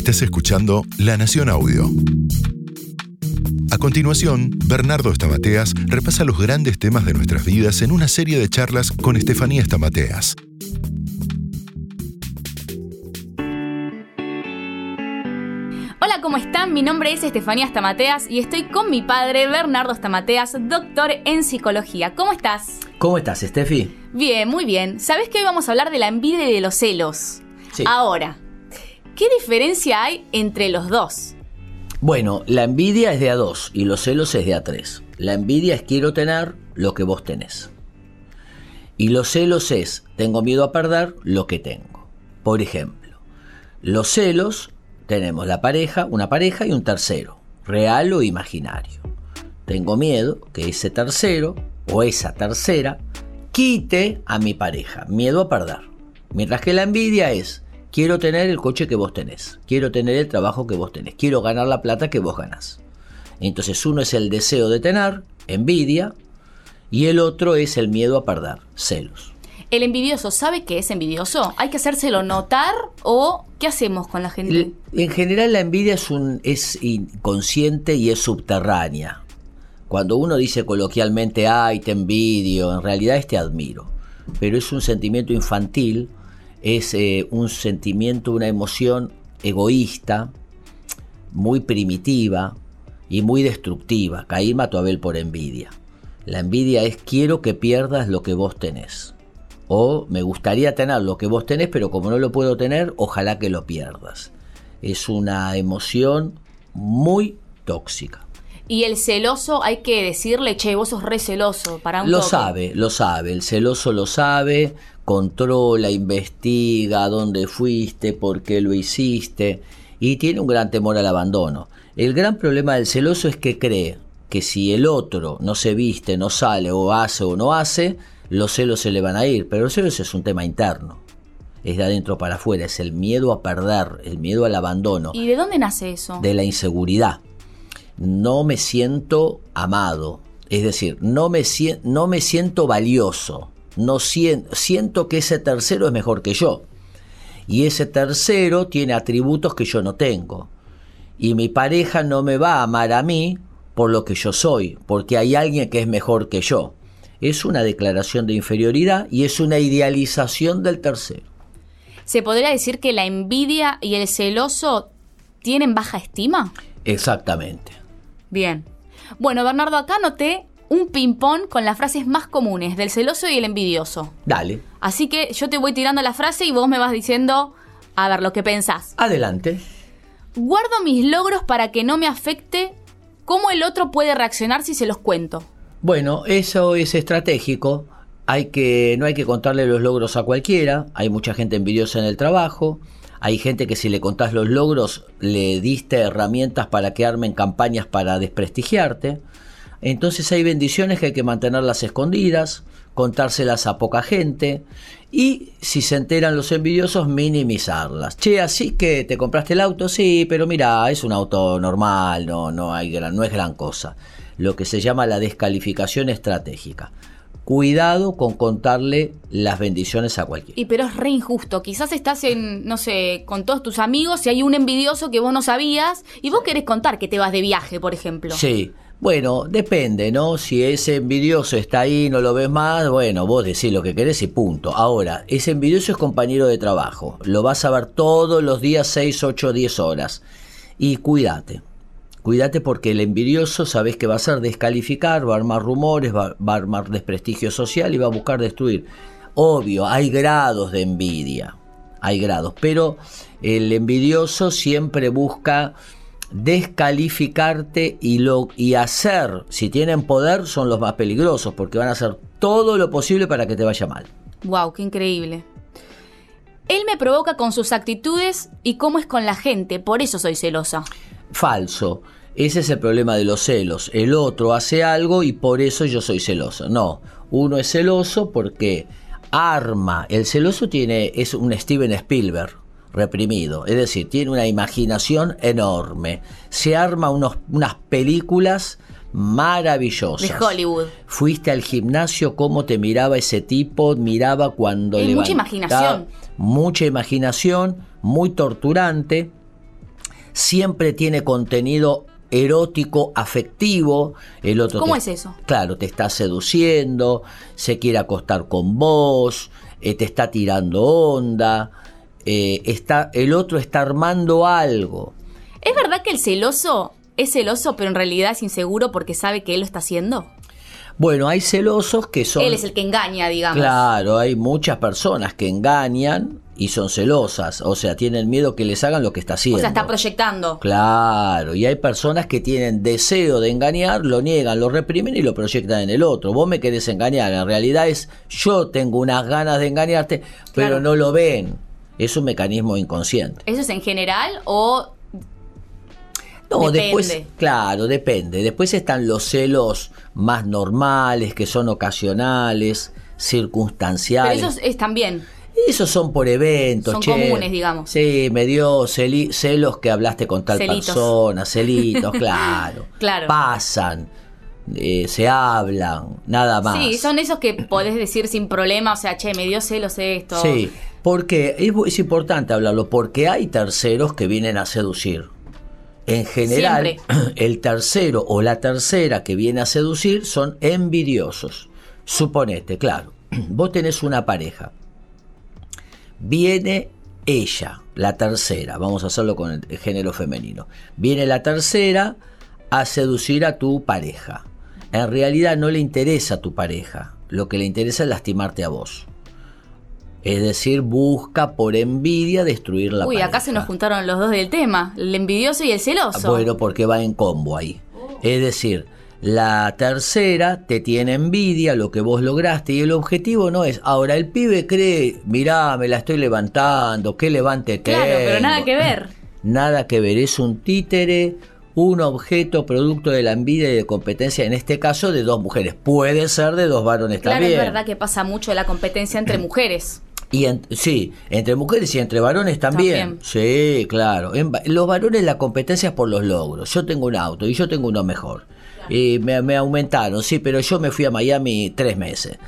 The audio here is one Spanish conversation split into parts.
Estás escuchando La Nación Audio. A continuación, Bernardo Estamateas repasa los grandes temas de nuestras vidas en una serie de charlas con Estefanía Estamateas. Hola, ¿cómo están? Mi nombre es Estefanía Estamateas y estoy con mi padre, Bernardo Estamateas, doctor en psicología. ¿Cómo estás? ¿Cómo estás, Estefi? Bien, muy bien. ¿Sabés que hoy vamos a hablar de la envidia y de los celos? Sí. Ahora, ¿qué diferencia hay entre los dos? Bueno, la envidia es de a dos y los celos es de a tres. La envidia es quiero tener lo que vos tenés. Y los celos es tengo miedo a perder lo que tengo. Por ejemplo, los celos tenemos la pareja, una pareja y un tercero, real o imaginario. Tengo miedo que ese tercero o esa tercera quite a mi pareja, miedo a perder. Mientras que la envidia es quiero tener el coche que vos tenés, quiero tener el trabajo que vos tenés, quiero ganar la plata que vos ganás. Entonces uno es el deseo de tener, envidia, y el otro es el miedo a perder, celos. ¿El envidioso sabe que es envidioso? ¿Hay que hacérselo notar o qué hacemos con la gente? En general la envidia es, un, es inconsciente y es subterránea. Cuando uno dice coloquialmente, ay, te envidio, en realidad es te admiro. Pero es un sentimiento infantil, es eh, un sentimiento, una emoción egoísta, muy primitiva y muy destructiva. Caín mató a Abel por envidia. La envidia es quiero que pierdas lo que vos tenés. O me gustaría tener lo que vos tenés, pero como no lo puedo tener, ojalá que lo pierdas. Es una emoción muy tóxica. Y el celoso hay que decirle, che, vos sos re celoso para un Lo toque. sabe, lo sabe. El celoso lo sabe, controla, investiga dónde fuiste, por qué lo hiciste y tiene un gran temor al abandono. El gran problema del celoso es que cree que si el otro no se viste, no sale o hace o no hace, los celos se le van a ir. Pero los celos es un tema interno. Es de adentro para afuera, es el miedo a perder, el miedo al abandono ¿Y de dónde nace eso? de la inseguridad. No me siento amado, es decir, no me, no me siento valioso, no sien- siento que ese tercero es mejor que yo. Y ese tercero tiene atributos que yo no tengo. Y mi pareja no me va a amar a mí por lo que yo soy, porque hay alguien que es mejor que yo. Es una declaración de inferioridad y es una idealización del tercero. ¿Se podría decir que la envidia y el celoso tienen baja estima? Exactamente. Bien. Bueno, Bernardo, acá anoté un ping-pong con las frases más comunes del celoso y el envidioso. Dale, Así que yo te voy tirando la frase y vos me vas diciendo, a ver, lo que pensás. adelante. Guardo mis logros para que no me afecte cómo el otro puede reaccionar si se los cuento. Bueno, eso es estratégico. Hay que, no hay que contarle los logros a cualquiera. Hay mucha gente envidiosa en el trabajo. Hay gente que si le contás los logros le diste herramientas para que armen campañas para desprestigiarte. Entonces hay bendiciones que hay que mantenerlas escondidas, contárselas a poca gente y si se enteran los envidiosos minimizarlas. Che, así que te compraste el auto, sí, pero mira, es un auto normal, no, no, hay gran, no es gran cosa. Lo que se llama la descalificación estratégica. Cuidado con contarle las bendiciones a cualquiera. Y pero es re injusto. Quizás estás en, no sé, con todos tus amigos y hay un envidioso que vos no sabías y vos querés contar que te vas de viaje, por ejemplo. Sí, bueno, depende, ¿no? Si ese envidioso está ahí, no lo ves más, bueno, vos decís lo que querés y punto. Ahora, ese envidioso es compañero de trabajo, lo vas a ver todos los días 6, 8, 10 horas. Y cuídate, cuídate porque el envidioso sabes que va a hacer descalificar, va a armar rumores, va, va a armar desprestigio social y va a buscar destruir. Obvio, hay grados de envidia, hay grados, pero el envidioso siempre busca descalificarte y, lo, y hacer, si tienen poder, son los más peligrosos, porque van a hacer todo lo posible para que te vaya mal. Wow, qué increíble. Él me provoca con sus actitudes y cómo es con la gente, por eso soy celosa. Falso. Ese es el problema de los celos. El otro hace algo y por eso yo soy celoso. No, uno es celoso porque arma. El celoso tiene es un Steven Spielberg reprimido, es decir, tiene una imaginación enorme. Se arma unos, unas películas maravillosas. De Hollywood. Fuiste al gimnasio, cómo te miraba ese tipo, miraba cuando Hay mucha imaginación. Mucha imaginación, muy torturante. siempre tiene contenido erótico, afectivo, el otro ¿Cómo te- es eso? Claro, te está seduciendo, se quiere acostar con vos, eh, te está tirando onda, eh, está, el otro está armando algo. ¿Es verdad que el celoso es celoso, pero en realidad es inseguro porque sabe que él lo está haciendo? Bueno, hay celosos que son... Él es el que engaña, digamos. Claro, hay muchas personas que engañan y son celosas, o sea, tienen miedo que les hagan lo que está haciendo. O sea, está proyectando. Claro, y hay personas que tienen deseo de engañar, lo niegan, lo reprimen y lo proyectan en el otro. Vos me querés engañar, en realidad es yo tengo unas ganas de engañarte, pero Claro. no lo ven. Es un mecanismo inconsciente. ¿Eso es en general o No, Depende. después, claro, depende. Después están los celos más normales, que son ocasionales, Pero circunstanciales. esos es también. Esos son por eventos, Son che. comunes, digamos. Sí, me dio celos que hablaste con tal Celitos. persona, celitos, claro. Claro. Pasan, eh, se hablan, nada más. Sí, son esos que podés decir sin problema, o sea, che, me dio celos esto. Sí, porque es, importante hablarlo, porque hay terceros que vienen a seducir. En general, el tercero o la tercera que viene a seducir son envidiosos. Suponete, claro, vos tenés una pareja. Viene ella, la tercera, vamos a hacerlo con el género femenino. Viene la tercera a seducir a tu pareja. En realidad no le interesa a tu pareja, lo que le interesa es lastimarte a vos. Es decir, busca por envidia destruir la Uy, pareja. acá se nos juntaron los dos del tema, el envidioso y el celoso. Bueno, porque va en combo ahí. Es decir, la tercera te tiene envidia lo que vos lograste y el objetivo no es. Ahora, el pibe cree, mirá, me la estoy levantando, qué levante claro, pero nada que ver. Nada que ver, es un títere, un objeto producto de la envidia y de competencia, en este caso de dos mujeres. Puede ser de dos varones Claro, también. es verdad que pasa mucho la competencia entre mujeres. Y en- sí, entre mujeres y entre varones también. También. Sí, claro. En los varones la competencia es por los logros. Yo tengo un auto y yo tengo uno mejor. Y me, me aumentaron, sí, pero yo me fui a Miami tres meses.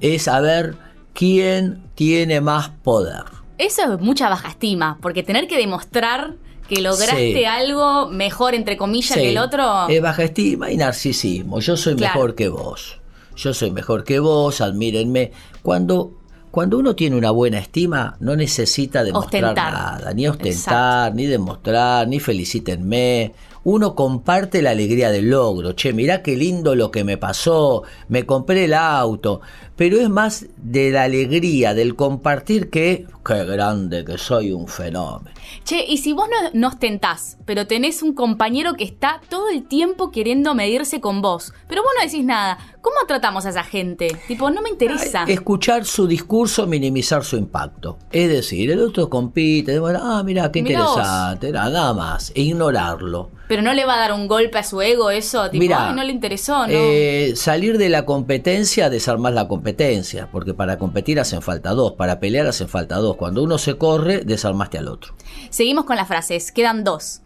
Es a ver quién tiene más poder. Eso es mucha baja estima, porque tener que demostrar que lograste Sí. algo mejor, entre comillas, Sí, que el otro. Es baja estima y narcisismo. Yo soy Claro. mejor que vos. Yo soy mejor que vos, admírenme. Cuando, cuando uno tiene una buena estima, no necesita demostrar Ostentar. nada. Ni ostentar, ni demostrar, ni felicítenme. Uno comparte la alegría del logro. Che, mirá qué lindo lo que me pasó. Me compré el auto. Pero es más de la alegría, del compartir que... Qué grande que soy un fenómeno. Che, y si vos no, no ostentás, pero tenés un compañero que está todo el tiempo queriendo medirse con vos, pero vos no decís nada, ¿cómo tratamos a esa gente? Tipo, no me interesa. Escuchar su discurso, minimizar su impacto. Es decir, el otro compite, bueno, ah, mira, qué Mirá interesante, nada, nada más, e ignorarlo. Pero no le va a dar un golpe a su ego eso, tipo, ay, no le interesó, ¿no? eh, salir de la competencia, desarmar la competencia, porque para competir hacen falta dos, para pelear hacen falta dos. Cuando uno se corre, desarmaste al otro. Seguimos con las frases, quedan dos.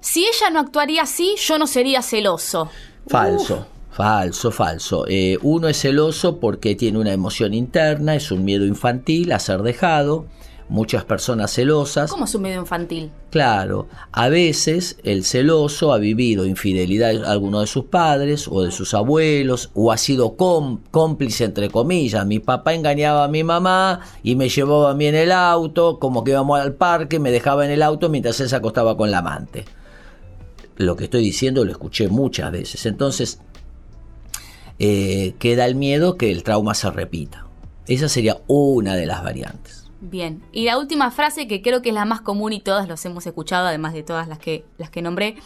Si ella no actuaría así, yo no sería celoso. Falso. Falso, falso. Eh, uno es celoso porque tiene una emoción interna, es un miedo infantil a ser dejado. Muchas personas celosas. ¿Cómo es un medio infantil? Claro, a veces el celoso ha vivido infidelidad a alguno de sus padres o de sus abuelos o ha sido cómplice entre comillas. Mi papá engañaba a mi mamá y me llevaba a mí en el auto, como que íbamos al parque, me dejaba en el auto mientras él se acostaba con la amante. Lo que estoy diciendo lo escuché muchas veces. Entonces, eh, queda el miedo que el trauma se repita. Esa sería una de las variantes. Bien. Y la última frase que creo que es la más común y todas los hemos escuchado, además de todas las que, las que nombré.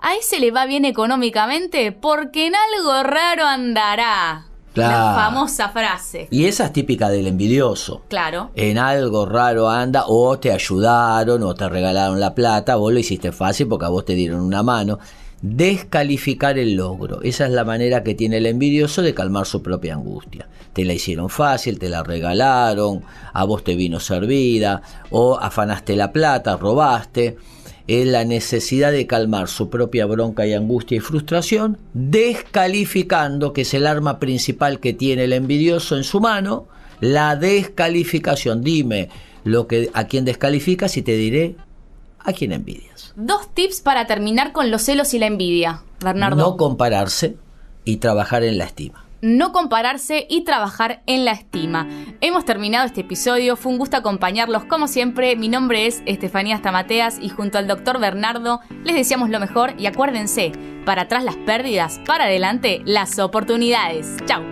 A ese le va bien económicamente porque en algo raro andará. La Claro. famosa frase. Y esa es típica del envidioso. Claro. en algo raro anda, o te ayudaron, o te regalaron la plata, vos lo hiciste fácil porque a vos te dieron una mano. Descalificar el logro. Esa es la manera que tiene el envidioso de calmar su propia angustia. Te la hicieron fácil, te la regalaron, a vos te vino servida, o afanaste la plata, robaste. Es la necesidad de calmar su propia bronca y angustia y frustración, descalificando, que es el arma principal que tiene el envidioso en su mano, la descalificación. Dime lo que a quién descalificas y te diré ¿A quién envidias? Dos tips para terminar con los celos y la envidia, Bernardo. No compararse y trabajar en la estima no compararse y trabajar en la estima. Hemos terminado este episodio, fue un gusto acompañarlos como siempre. Mi nombre es Estefanía Stamateas y junto al doctor Bernardo les deseamos lo mejor y acuérdense, para atrás las pérdidas, para adelante las oportunidades. Chao.